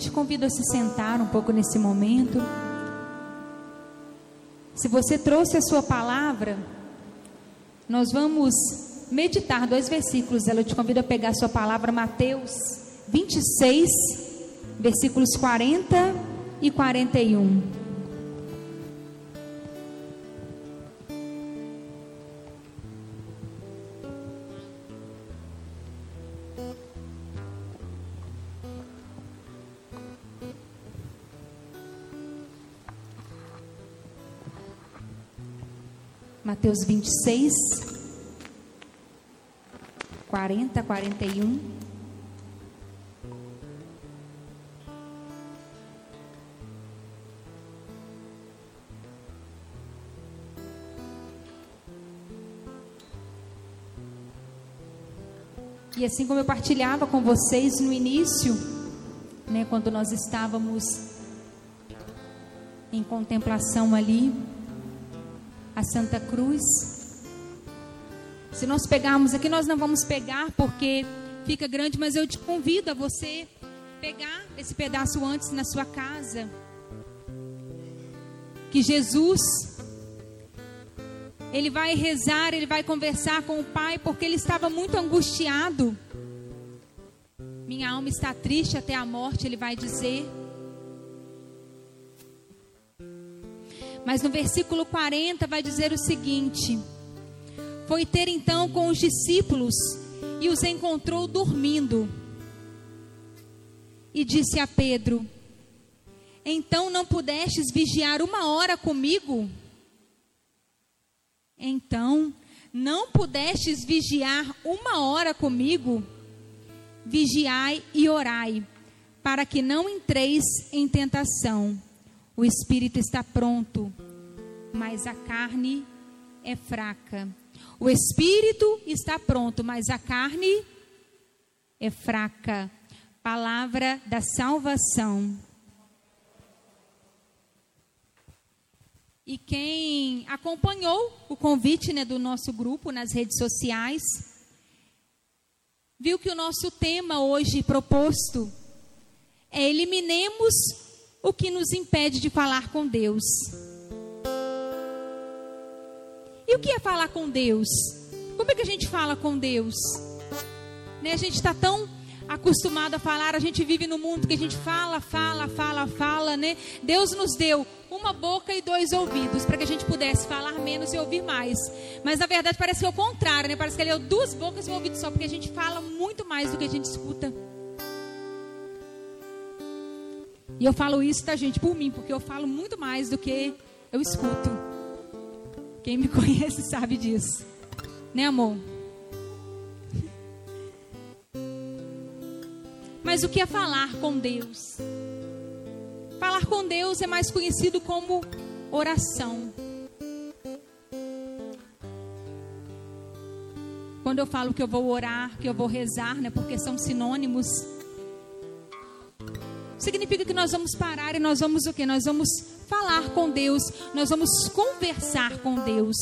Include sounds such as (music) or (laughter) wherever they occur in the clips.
te convido a se sentar um pouco nesse momento. Se você trouxe a sua palavra, nós vamos meditar dois versículos. Ela te convido a pegar a sua palavra, Mateus 26, versículos 40 e 41. Mateus 26, 40, 41. E assim como eu partilhava com vocês no início, né, quando nós estávamos em contemplação ali, a Santa Cruz. Se nós pegarmos aqui, nós não vamos pegar porque fica grande, mas eu te convido a você pegar esse pedaço antes na sua casa. Que Jesus ele vai rezar, ele vai conversar com o Pai, porque ele estava muito angustiado. Minha alma está triste até a morte, ele vai dizer. Mas no versículo 40 vai dizer o seguinte: Foi ter então com os discípulos e os encontrou dormindo. E disse a Pedro: Então não pudestes vigiar uma hora comigo? Então não pudestes vigiar uma hora comigo? Vigiai e orai, para que não entreis em tentação. O espírito está pronto, mas a carne é fraca. O espírito está pronto, mas a carne é fraca. Palavra da salvação. E quem acompanhou o convite né, do nosso grupo nas redes sociais, viu que o nosso tema hoje proposto é eliminemos o que nos impede de falar com Deus. E o que é falar com Deus? Como é que a gente fala com Deus? Né? A gente está tão acostumado a falar, a gente vive no mundo que a gente fala, fala, fala, fala, né? Deus nos deu uma boca e dois ouvidos para que a gente pudesse falar menos e ouvir mais. Mas na verdade parece que é o contrário, né? Parece que ele deu duas bocas e um ouvido só, porque a gente fala muito mais do que a gente escuta. E eu falo isso, tá, gente, por mim, porque eu falo muito mais do que eu escuto. Quem me (laughs) conhece sabe disso. Né, amor? Mas o que é falar com Deus? Falar com Deus é mais conhecido como oração. Quando eu falo que eu vou orar, que eu vou rezar, né, porque são sinônimos, significa que nós vamos parar e nós vamos o que? Nós vamos falar com Deus, nós vamos conversar com Deus.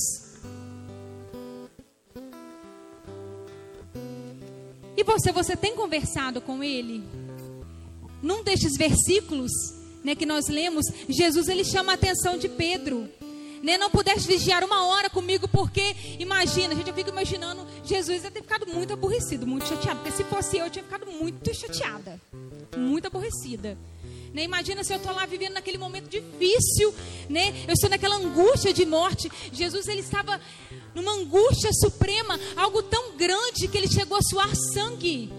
E você, você tem conversado com Ele? Num destes versículos, né, que nós lemos, Jesus ele chama a atenção de Pedro. Né, não pudeste vigiar uma hora comigo, porque imagina, gente, eu fico imaginando, Jesus ia ter ficado muito aborrecido, muito chateado, porque se fosse eu, eu tinha ficado muito chateada muito aborrecida. Né? Imagina se eu estou lá vivendo naquele momento difícil, né? Eu estou naquela angústia de morte. Jesus ele estava numa angústia suprema, algo tão grande que ele chegou a suar sangue.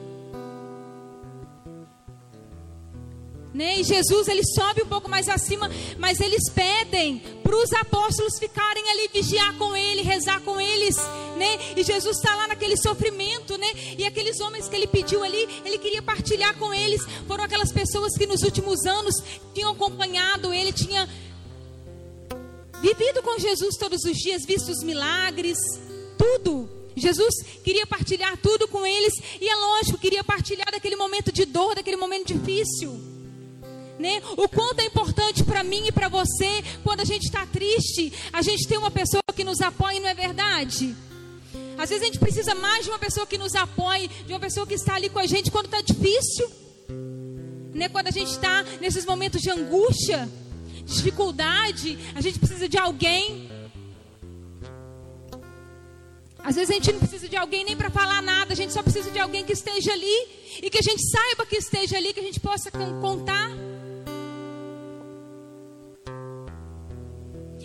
Né? E Jesus ele sobe um pouco mais acima, mas eles pedem para os apóstolos ficarem ali, vigiar com ele, rezar com eles, né? E Jesus está lá naquele sofrimento, né? E aqueles homens que ele pediu ali, ele queria partilhar com eles. Foram aquelas pessoas que nos últimos anos tinham acompanhado ele, tinha vivido com Jesus todos os dias, visto os milagres, tudo. Jesus queria partilhar tudo com eles, e é lógico, queria partilhar daquele momento de dor, daquele momento difícil né? O quanto é importante para mim e para você quando a gente está triste, a gente tem uma pessoa que nos apoia, não é verdade? Às vezes a gente precisa mais de uma pessoa que nos apoie, de uma pessoa que está ali com a gente quando está difícil. né? Quando a gente está nesses momentos de angústia, dificuldade, a gente precisa de alguém. Às vezes a gente não precisa de alguém nem para falar nada, a gente só precisa de alguém que esteja ali e que a gente saiba que esteja ali, que a gente possa contar.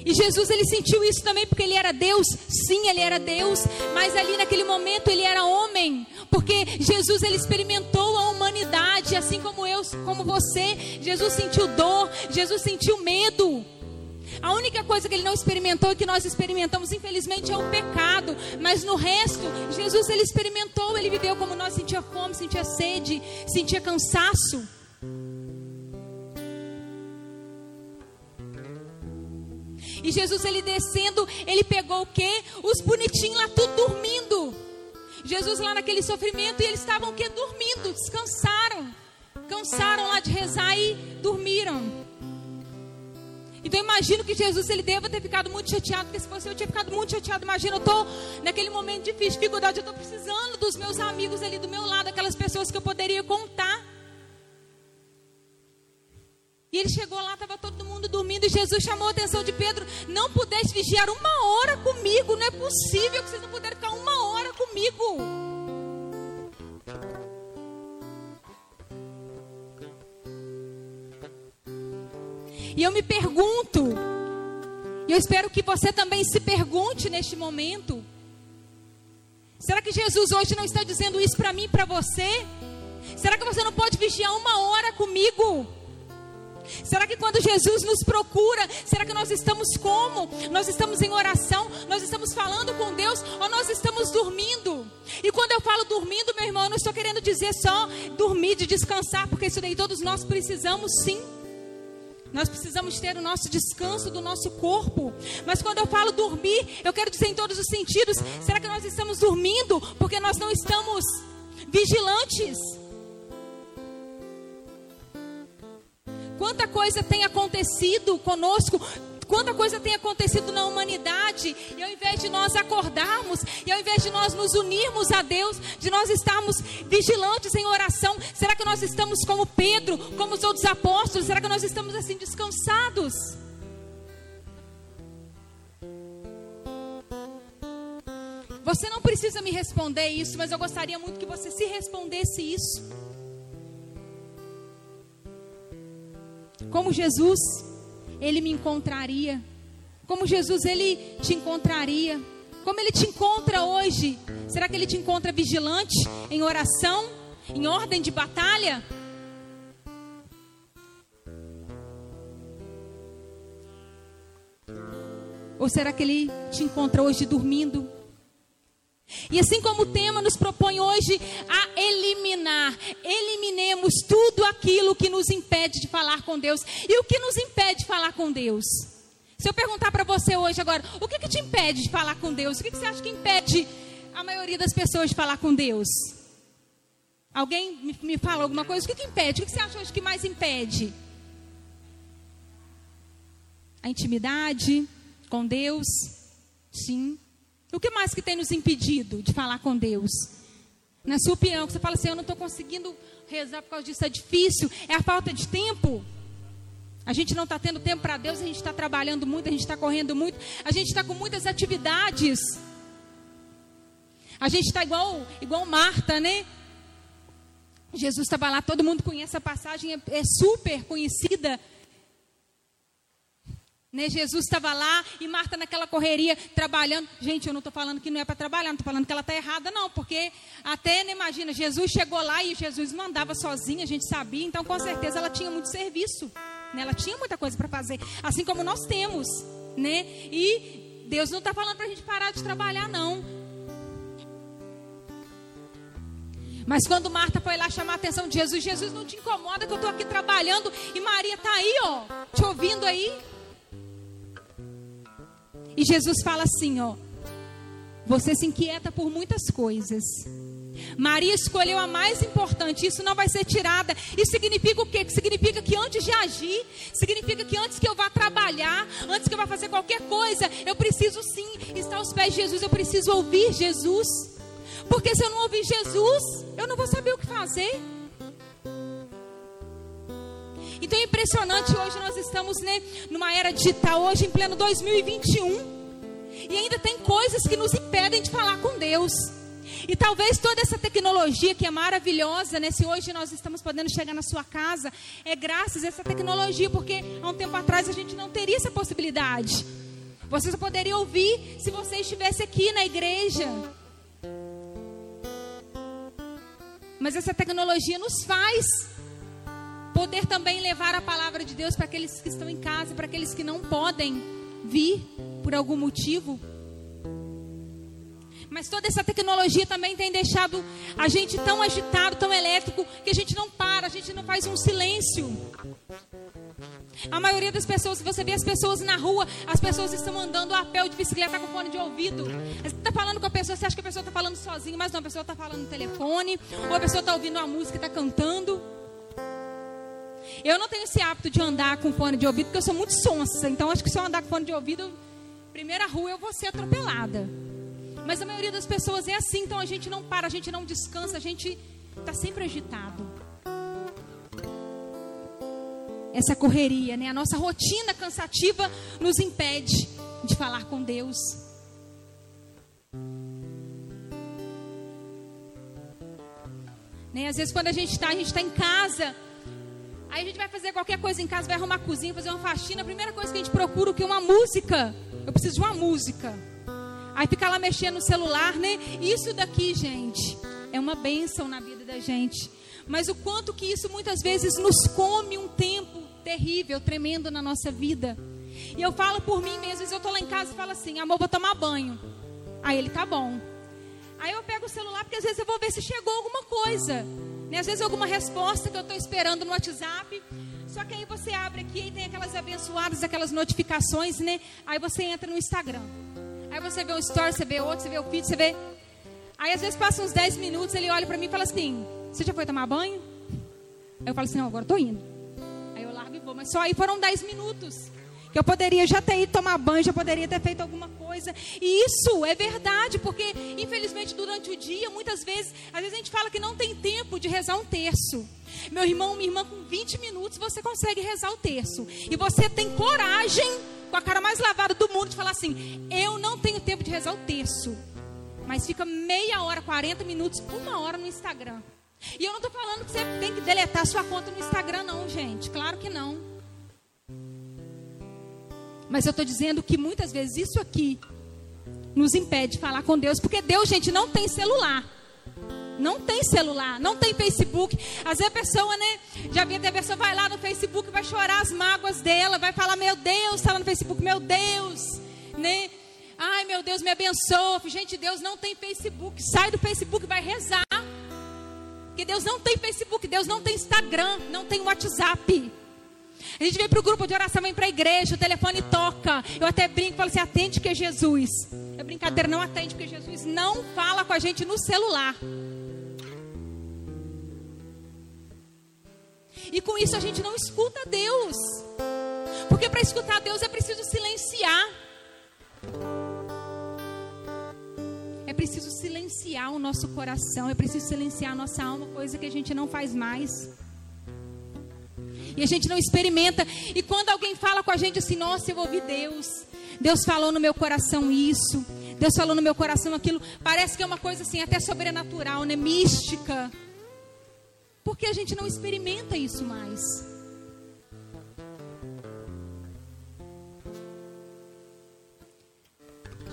E Jesus ele sentiu isso também porque ele era Deus. Sim, ele era Deus, mas ali naquele momento ele era homem, porque Jesus ele experimentou a humanidade, assim como eu, como você. Jesus sentiu dor, Jesus sentiu medo. A única coisa que ele não experimentou e que nós experimentamos, infelizmente, é o pecado. Mas no resto, Jesus ele experimentou, ele viveu como nós, sentia fome, sentia sede, sentia cansaço. E Jesus ele descendo, ele pegou o quê? Os bonitinhos lá tudo dormindo. Jesus lá naquele sofrimento e eles estavam o quê? Dormindo, descansaram. Cansaram lá de rezar e dormiram. Então imagino que Jesus ele deva ter ficado muito chateado, porque se fosse eu tinha ficado muito chateado. Imagina, eu estou naquele momento de dificuldade, eu estou precisando dos meus amigos ali do meu lado, aquelas pessoas que eu poderia contar. E ele chegou lá, estava todo mundo dormindo, e Jesus chamou a atenção de Pedro: Não pudeste vigiar uma hora comigo, não é possível que vocês não puderam ficar uma hora comigo. E eu me pergunto, e eu espero que você também se pergunte neste momento: será que Jesus hoje não está dizendo isso para mim e para você? Será que você não pode vigiar uma hora comigo? Será que quando Jesus nos procura, será que nós estamos como? Nós estamos em oração, nós estamos falando com Deus ou nós estamos dormindo? E quando eu falo dormindo, meu irmão, eu não estou querendo dizer só dormir, de descansar, porque isso daí todos nós precisamos sim. Nós precisamos ter o nosso descanso do nosso corpo. Mas quando eu falo dormir, eu quero dizer em todos os sentidos. Será que nós estamos dormindo porque nós não estamos vigilantes? Quanta coisa tem acontecido conosco, quanta coisa tem acontecido na humanidade, e ao invés de nós acordarmos, e ao invés de nós nos unirmos a Deus, de nós estarmos vigilantes em oração, será que nós estamos como Pedro, como os outros apóstolos? Será que nós estamos assim descansados? Você não precisa me responder isso, mas eu gostaria muito que você se respondesse isso. Como Jesus, ele me encontraria. Como Jesus, ele te encontraria. Como ele te encontra hoje? Será que ele te encontra vigilante, em oração, em ordem de batalha? Ou será que ele te encontra hoje dormindo? E assim como o tema nos propõe hoje a eliminar, eliminemos tudo aquilo que nos impede de falar com Deus. E o que nos impede de falar com Deus? Se eu perguntar para você hoje agora, o que, que te impede de falar com Deus? O que, que você acha que impede a maioria das pessoas de falar com Deus? Alguém me, me fala alguma coisa? O que, que impede? O que, que você acha hoje que mais impede? A intimidade com Deus? Sim. O que mais que tem nos impedido de falar com Deus? Na sua opinião, que você fala assim, eu não estou conseguindo rezar por causa disso, é difícil, é a falta de tempo. A gente não está tendo tempo para Deus, a gente está trabalhando muito, a gente está correndo muito, a gente está com muitas atividades. A gente está igual, igual Marta, né? Jesus estava lá, todo mundo conhece a passagem, é, é super conhecida. Né? Jesus estava lá e Marta naquela correria trabalhando. Gente, eu não estou falando que não é para trabalhar, não estou falando que ela está errada, não, porque até, né, imagina, Jesus chegou lá e Jesus mandava sozinha, a gente sabia, então com certeza ela tinha muito serviço, né? ela tinha muita coisa para fazer, assim como nós temos, né? E Deus não está falando para a gente parar de trabalhar, não. Mas quando Marta foi lá chamar a atenção de Jesus, Jesus não te incomoda que eu estou aqui trabalhando e Maria está aí, ó, te ouvindo aí. E Jesus fala assim, ó: Você se inquieta por muitas coisas. Maria escolheu a mais importante, isso não vai ser tirada. Isso significa o quê? Significa que antes de agir, significa que antes que eu vá trabalhar, antes que eu vá fazer qualquer coisa, eu preciso sim estar aos pés de Jesus, eu preciso ouvir Jesus. Porque se eu não ouvir Jesus, eu não vou saber o que fazer. Então é impressionante, hoje nós estamos né, numa era digital, hoje em pleno 2021. E ainda tem coisas que nos impedem de falar com Deus. E talvez toda essa tecnologia que é maravilhosa, né? Se hoje nós estamos podendo chegar na sua casa, é graças a essa tecnologia, porque há um tempo atrás a gente não teria essa possibilidade. Você só poderia ouvir se você estivesse aqui na igreja. Mas essa tecnologia nos faz poder também levar a palavra de Deus para aqueles que estão em casa, para aqueles que não podem vir por algum motivo. Mas toda essa tecnologia também tem deixado a gente tão agitado, tão elétrico, que a gente não para, a gente não faz um silêncio. A maioria das pessoas, se você vê as pessoas na rua, as pessoas estão andando a pé de bicicleta com fone de ouvido. Você está falando com a pessoa, você acha que a pessoa está falando sozinha, mas não, a pessoa está falando no telefone, ou a pessoa está ouvindo uma música e está cantando. Eu não tenho esse hábito de andar com fone de ouvido, porque eu sou muito sonsa. Então, acho que se eu andar com fone de ouvido, primeira rua eu vou ser atropelada. Mas a maioria das pessoas é assim, então a gente não para, a gente não descansa, a gente está sempre agitado. Essa correria, né? A nossa rotina cansativa nos impede de falar com Deus. Né? Às vezes quando a gente está, a gente está em casa, aí a gente vai fazer qualquer coisa em casa, vai arrumar a cozinha, fazer uma faxina, a primeira coisa que a gente procura o que? Uma música. Eu preciso de uma música. Aí fica lá mexendo no celular, né? Isso daqui, gente, é uma bênção na vida da gente. Mas o quanto que isso muitas vezes nos come um tempo terrível, tremendo na nossa vida. E eu falo por mim mesmo, às vezes eu tô lá em casa e falo assim, amor, vou tomar banho. Aí ele, tá bom. Aí eu pego o celular, porque às vezes eu vou ver se chegou alguma coisa. Né? Às vezes alguma resposta que eu estou esperando no WhatsApp. Só que aí você abre aqui e tem aquelas abençoadas, aquelas notificações, né? Aí você entra no Instagram. Aí você vê um story, você vê outro, você vê o feed, você vê. Aí às vezes passa uns 10 minutos, ele olha para mim e fala assim: Você já foi tomar banho? Aí eu falo assim: Não, agora estou indo. Aí eu largo e vou. Mas só aí foram 10 minutos. Que eu poderia já ter ido tomar banho, já poderia ter feito alguma coisa. E isso é verdade, porque infelizmente durante o dia, muitas vezes, às vezes a gente fala que não tem tempo de rezar um terço. Meu irmão, minha irmã, com 20 minutos você consegue rezar o terço. E você tem coragem com a cara mais lavada do mundo de falar assim: eu não tenho tempo de rezar o terço. Mas fica meia hora, 40 minutos, uma hora no Instagram. E eu não estou falando que você tem que deletar sua conta no Instagram, não, gente. Claro que não. Mas eu estou dizendo que muitas vezes isso aqui nos impede de falar com Deus, porque Deus, gente, não tem celular. Não tem celular, não tem Facebook. Às vezes a pessoa, né? Já vi até a pessoa vai lá no Facebook, vai chorar as mágoas dela, vai falar: Meu Deus, está lá no Facebook, meu Deus, né? Ai, meu Deus, me abençoa. Gente, Deus não tem Facebook. Sai do Facebook, vai rezar. Porque Deus não tem Facebook, Deus não tem Instagram, não tem WhatsApp. A gente vem para o grupo de oração, vem para a igreja, o telefone toca. Eu até brinco, falo assim: atende que é Jesus. É brincadeira, não atende, porque Jesus não fala com a gente no celular. E com isso a gente não escuta Deus. Porque para escutar Deus é preciso silenciar. É preciso silenciar o nosso coração, é preciso silenciar a nossa alma, coisa que a gente não faz mais. E a gente não experimenta. E quando alguém fala com a gente assim, nossa, eu ouvi Deus. Deus falou no meu coração isso. Deus falou no meu coração aquilo. Parece que é uma coisa assim, até sobrenatural, né? Mística. Porque a gente não experimenta isso mais.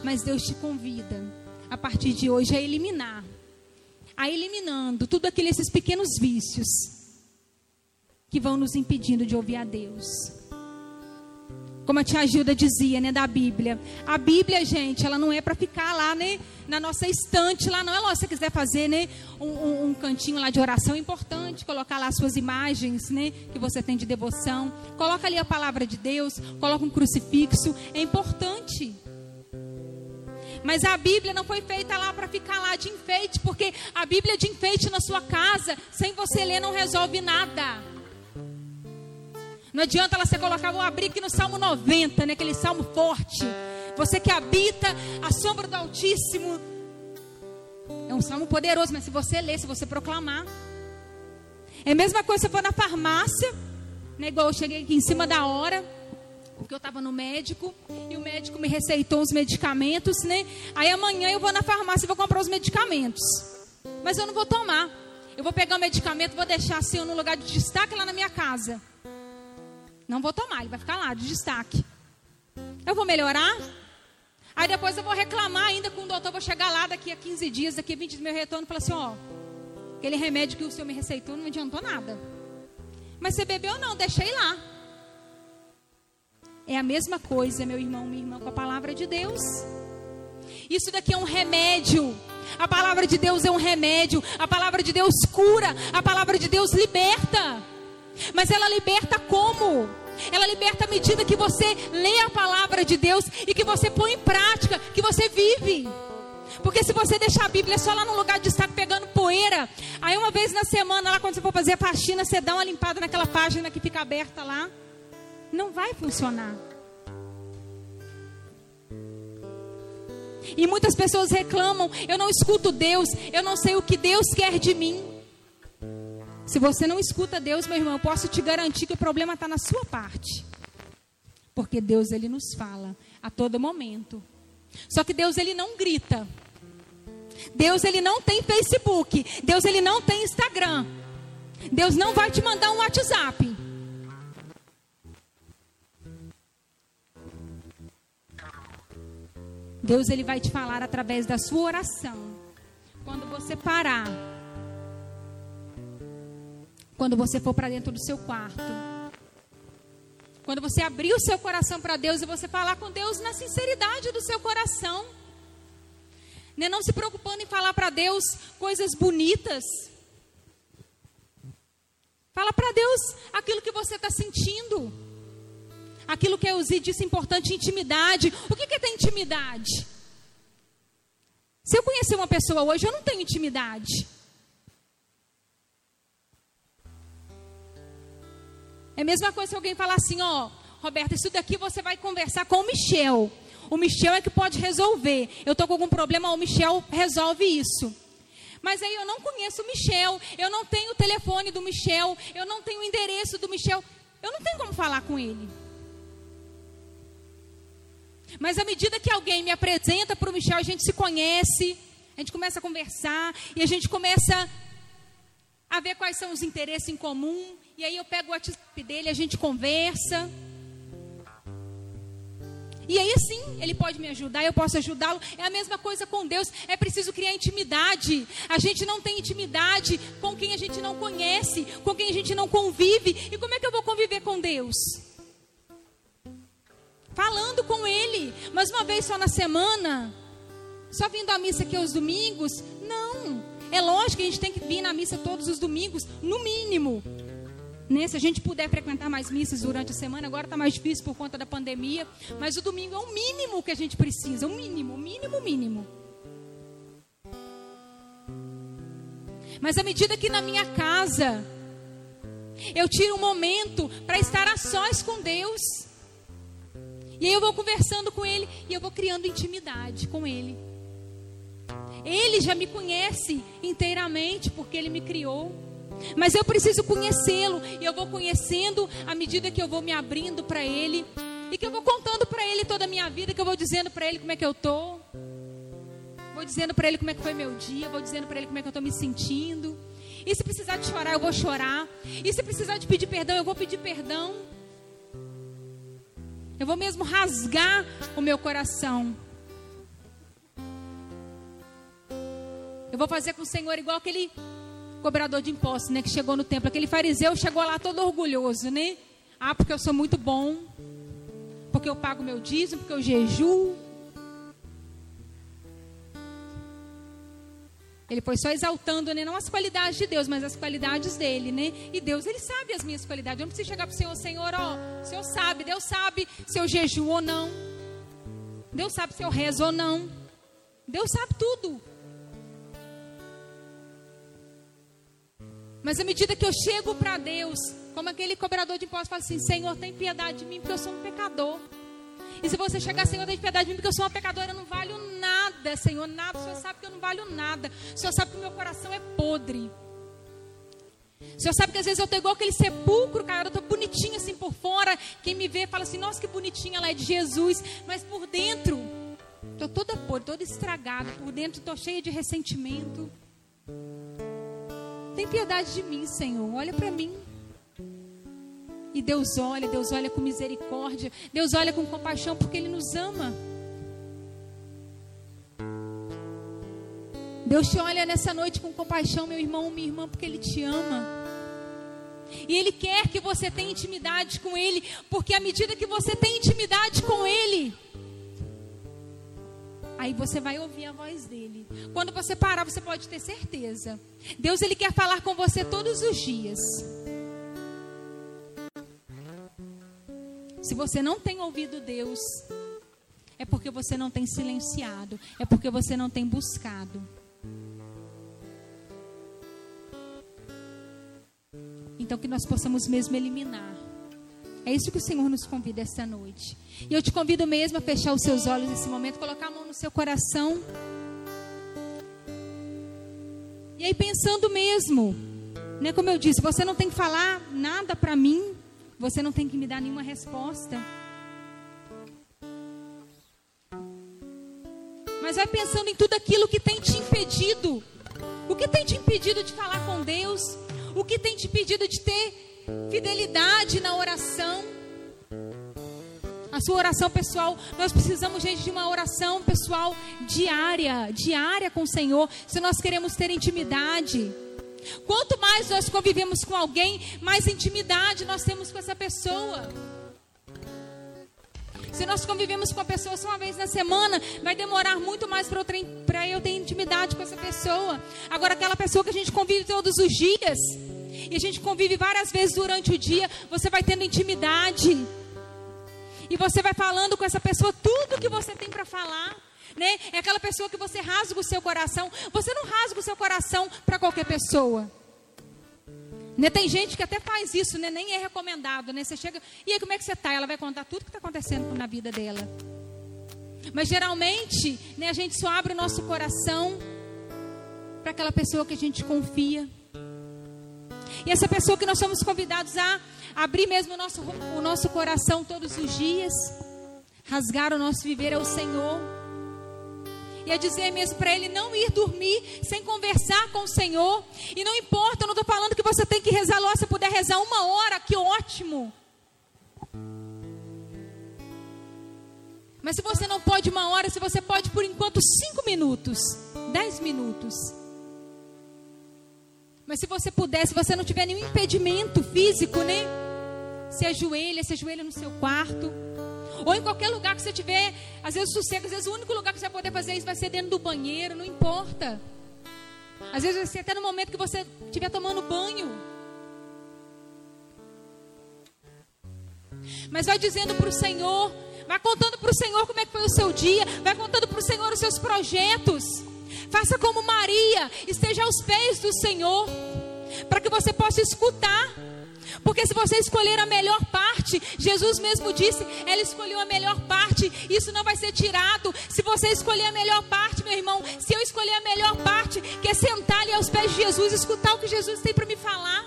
Mas Deus te convida, a partir de hoje, a eliminar, a eliminando tudo aqueles esses pequenos vícios que vão nos impedindo de ouvir a Deus. Como a tia Gilda dizia, né, da Bíblia. A Bíblia, gente, ela não é para ficar lá, né, na nossa estante lá, não é lógico, se você quiser fazer, né, um, um, um, cantinho lá de oração, é importante colocar lá suas imagens, né, que você tem de devoção. Coloca ali a palavra de Deus, coloca um crucifixo, é importante. Mas a Bíblia não foi feita lá para ficar lá de enfeite, porque a Bíblia de enfeite na sua casa, sem você ler, não resolve nada. Não adianta ela você colocar, vou abrir aqui no Salmo 90, né, aquele salmo forte. Você que habita a sombra do Altíssimo. É um salmo poderoso, mas se você ler, se você proclamar. É a mesma coisa se for na farmácia, Né? Igual eu cheguei aqui em cima da hora, porque eu estava no médico, e o médico me receitou os medicamentos, né? Aí amanhã eu vou na farmácia e vou comprar os medicamentos. Mas eu não vou tomar. Eu vou pegar o medicamento, vou deixar assim no lugar de destaque lá na minha casa. Não vou tomar, ele vai ficar lá de destaque. Eu vou melhorar? Aí depois eu vou reclamar ainda com o doutor, vou chegar lá daqui a 15 dias, daqui a 20 dias, meu retorno, e falar assim, ó, aquele remédio que o senhor me receitou não adiantou nada. Mas você bebeu não, deixei lá. É a mesma coisa, meu irmão, minha irmã, com a palavra de Deus. Isso daqui é um remédio. A palavra de Deus é um remédio. A palavra de Deus cura. A palavra de Deus liberta. Mas ela liberta como? Ela liberta à medida que você lê a palavra de Deus e que você põe em prática, que você vive. Porque se você deixar a Bíblia só lá no lugar de estar pegando poeira, aí uma vez na semana, lá quando você for fazer a faxina, você dá uma limpada naquela página que fica aberta lá, não vai funcionar. E muitas pessoas reclamam: eu não escuto Deus, eu não sei o que Deus quer de mim. Se você não escuta Deus, meu irmão, eu posso te garantir que o problema está na sua parte. Porque Deus, Ele nos fala a todo momento. Só que Deus, Ele não grita. Deus, Ele não tem Facebook. Deus, Ele não tem Instagram. Deus não vai te mandar um WhatsApp. Deus, Ele vai te falar através da sua oração. Quando você parar quando você for para dentro do seu quarto. Quando você abrir o seu coração para Deus e você falar com Deus na sinceridade do seu coração. Né? Não se preocupando em falar para Deus coisas bonitas. Fala para Deus aquilo que você está sentindo. Aquilo que é o disse importante, intimidade. O que, que é ter intimidade? Se eu conhecer uma pessoa hoje, eu não tenho intimidade. É a mesma coisa se alguém falar assim, ó, Roberta, isso daqui você vai conversar com o Michel. O Michel é que pode resolver. Eu estou com algum problema, o Michel resolve isso. Mas aí eu não conheço o Michel, eu não tenho o telefone do Michel, eu não tenho o endereço do Michel, eu não tenho como falar com ele. Mas à medida que alguém me apresenta para o Michel, a gente se conhece, a gente começa a conversar e a gente começa a ver quais são os interesses em comum. E aí eu pego o WhatsApp dele, a gente conversa. E aí sim, ele pode me ajudar, eu posso ajudá-lo. É a mesma coisa com Deus. É preciso criar intimidade. A gente não tem intimidade com quem a gente não conhece, com quem a gente não convive. E como é que eu vou conviver com Deus? Falando com Ele, mas uma vez só na semana, só vindo à missa aqui aos domingos? Não. É lógico que a gente tem que vir na missa todos os domingos, no mínimo. Né? Se a gente puder frequentar mais missas durante a semana, agora está mais difícil por conta da pandemia. Mas o domingo é o mínimo que a gente precisa, o mínimo, o mínimo, o mínimo. Mas à medida que na minha casa eu tiro um momento para estar a sós com Deus, e aí eu vou conversando com Ele e eu vou criando intimidade com Ele. Ele já me conhece inteiramente porque Ele me criou. Mas eu preciso conhecê-lo. E eu vou conhecendo à medida que eu vou me abrindo para Ele. E que eu vou contando para Ele toda a minha vida. Que eu vou dizendo para Ele como é que eu tô. Vou dizendo para Ele como é que foi meu dia. Vou dizendo para Ele como é que eu estou me sentindo. E se precisar de chorar, eu vou chorar. E se precisar de pedir perdão, eu vou pedir perdão. Eu vou mesmo rasgar o meu coração. Eu vou fazer com o Senhor igual aquele cobrador de impostos, né, que chegou no templo. Aquele fariseu chegou lá todo orgulhoso, né? Ah, porque eu sou muito bom. Porque eu pago meu dízimo, porque eu jejuo. Ele foi só exaltando, né, não as qualidades de Deus, mas as qualidades dele, né? E Deus, ele sabe as minhas qualidades. Eu não preciso chegar para o Senhor, Senhor, ó, o Senhor sabe, Deus sabe se eu jejuo ou não. Deus sabe se eu rezo ou não. Deus sabe tudo. Mas à medida que eu chego para Deus, como aquele cobrador de impostos fala assim: Senhor, tem piedade de mim, porque eu sou um pecador. E se você chegar, Senhor, tem piedade de mim, porque eu sou uma pecadora, eu não valho nada, Senhor, nada. O Senhor sabe que eu não valho nada. O Senhor sabe que meu coração é podre. O senhor sabe que às vezes eu tô igual aquele sepulcro, cara, eu tô bonitinha assim por fora. Quem me vê fala assim, nossa, que bonitinha ela é de Jesus. Mas por dentro, tô toda podre, toda estragada. Por dentro tô cheia de ressentimento. Tem piedade de mim, Senhor. Olha para mim. E Deus olha, Deus olha com misericórdia, Deus olha com compaixão porque Ele nos ama. Deus te olha nessa noite com compaixão, meu irmão, minha irmã, porque Ele te ama. E Ele quer que você tenha intimidade com Ele, porque à medida que você tem intimidade com Ele, aí você vai ouvir a voz dele. Quando você parar, você pode ter certeza. Deus ele quer falar com você todos os dias. Se você não tem ouvido Deus, é porque você não tem silenciado, é porque você não tem buscado. Então que nós possamos mesmo eliminar. É isso que o Senhor nos convida esta noite. E eu te convido mesmo a fechar os seus olhos nesse momento, colocar a mão no seu coração. E aí pensando mesmo, né, como eu disse, você não tem que falar nada para mim, você não tem que me dar nenhuma resposta. Mas vai pensando em tudo aquilo que tem te impedido. O que tem te impedido de falar com Deus? O que tem te impedido de ter fidelidade na oração? A sua oração pessoal, nós precisamos, gente, de uma oração pessoal diária, diária com o Senhor, se nós queremos ter intimidade. Quanto mais nós convivemos com alguém, mais intimidade nós temos com essa pessoa. Se nós convivemos com a pessoa só uma vez na semana, vai demorar muito mais para eu ter intimidade com essa pessoa. Agora, aquela pessoa que a gente convive todos os dias, e a gente convive várias vezes durante o dia, você vai tendo intimidade. E você vai falando com essa pessoa tudo que você tem para falar né? É aquela pessoa que você rasga o seu coração. Você não rasga o seu coração para qualquer pessoa. Né? Tem gente que até faz isso, né? Nem é recomendado, né? Você chega, e aí como é que você está? Ela vai contar tudo que está acontecendo na vida dela. Mas geralmente, né, a gente só abre o nosso coração para aquela pessoa que a gente confia. E essa pessoa que nós somos convidados a abrir mesmo o nosso, o nosso coração todos os dias, rasgar o nosso viver ao Senhor. E a dizer mesmo para ele não ir dormir sem conversar com o Senhor. E não importa, eu não estou falando que você tem que rezar logo, se puder rezar uma hora, que ótimo. Mas se você não pode uma hora, se você pode por enquanto cinco minutos, dez minutos. Mas se você puder, se você não tiver nenhum impedimento físico, né? Se ajoelha, se ajoelha no seu quarto. Ou em qualquer lugar que você tiver, às vezes sossego, às vezes o único lugar que você vai poder fazer isso vai ser dentro do banheiro, não importa. Às vezes vai ser até no momento que você estiver tomando banho. Mas vai dizendo para o Senhor, vai contando para o Senhor como é que foi o seu dia, vai contando para o Senhor os seus projetos. Faça como Maria, esteja aos pés do Senhor, para que você possa escutar porque se você escolher a melhor parte, Jesus mesmo disse, ela escolheu a melhor parte, isso não vai ser tirado. Se você escolher a melhor parte, meu irmão, se eu escolher a melhor parte, que é sentar ali aos pés de Jesus, escutar o que Jesus tem para me falar.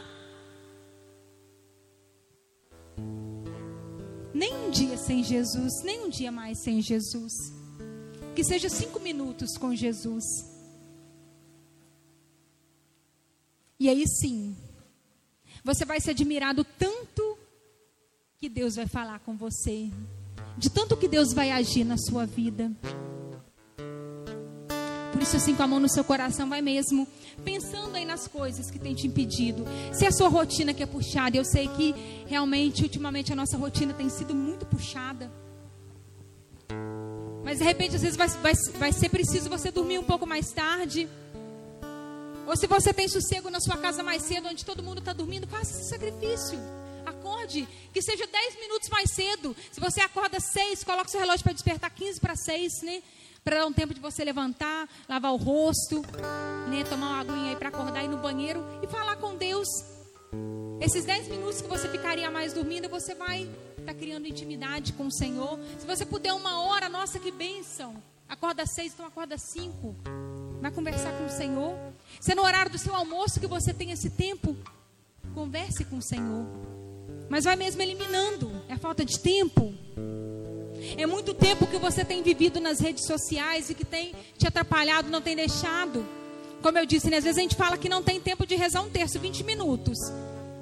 Nem um dia sem Jesus, nem um dia mais sem Jesus. Que seja cinco minutos com Jesus. E aí sim, você vai ser admirado tanto que Deus vai falar com você, de tanto que Deus vai agir na sua vida. Por isso, assim, com a mão no seu coração, vai mesmo pensando aí nas coisas que tem te impedido. Se a sua rotina que é puxada, eu sei que realmente, ultimamente, a nossa rotina tem sido muito puxada. Mas de repente, às vezes, vai, vai, vai ser preciso você dormir um pouco mais tarde. Ou se você tem sossego na sua casa mais cedo, onde todo mundo está dormindo, faça esse sacrifício. Acorde, que seja 10 minutos mais cedo. Se você acorda 6, coloque seu relógio para despertar 15 para 6, né? Para dar um tempo de você levantar, lavar o rosto, né? Tomar uma aguinha aí para acordar, ir no banheiro e falar com Deus. Esses 10 minutos que você ficaria mais dormindo, você vai estar tá criando intimidade com o Senhor. Se você puder uma hora, nossa, que bênção. Acorda seis, então acorda cinco. Vai conversar com o Senhor. Se é no horário do seu almoço que você tem esse tempo, Converse com o Senhor. Mas vai mesmo eliminando. É a falta de tempo. É muito tempo que você tem vivido nas redes sociais e que tem te atrapalhado, não tem deixado. Como eu disse, né, às vezes a gente fala que não tem tempo de rezar um terço, 20 minutos.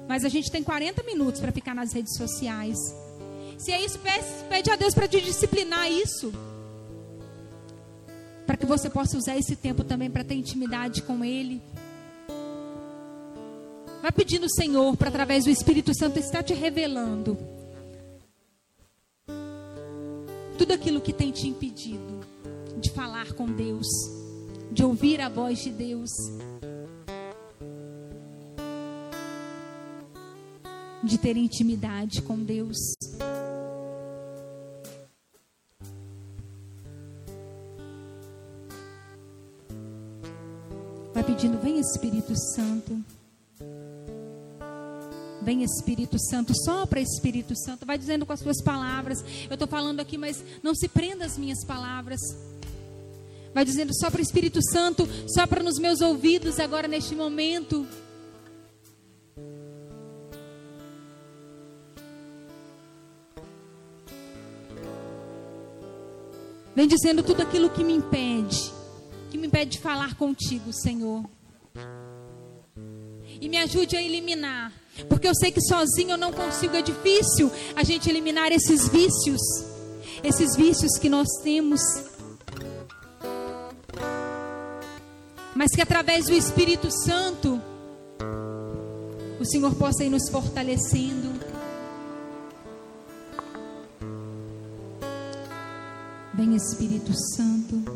Mas a gente tem 40 minutos para ficar nas redes sociais. Se é isso, pede a Deus para te disciplinar isso. Para que você possa usar esse tempo também para ter intimidade com Ele. Vai pedindo, Senhor, para através do Espírito Santo estar te revelando tudo aquilo que tem te impedido de falar com Deus, de ouvir a voz de Deus. De ter intimidade com Deus. Vai pedindo, vem Espírito Santo. Vem Espírito Santo, sopra Espírito Santo, vai dizendo com as suas palavras. Eu estou falando aqui, mas não se prenda às minhas palavras. Vai dizendo, sopra Espírito Santo, sopra nos meus ouvidos agora neste momento. Vem dizendo tudo aquilo que me impede, que me impede de falar contigo, Senhor. E me ajude a eliminar porque eu sei que sozinho eu não consigo, é difícil a gente eliminar esses vícios, esses vícios que nós temos. Mas que através do Espírito Santo, o Senhor possa ir nos fortalecendo. Vem Espírito Santo.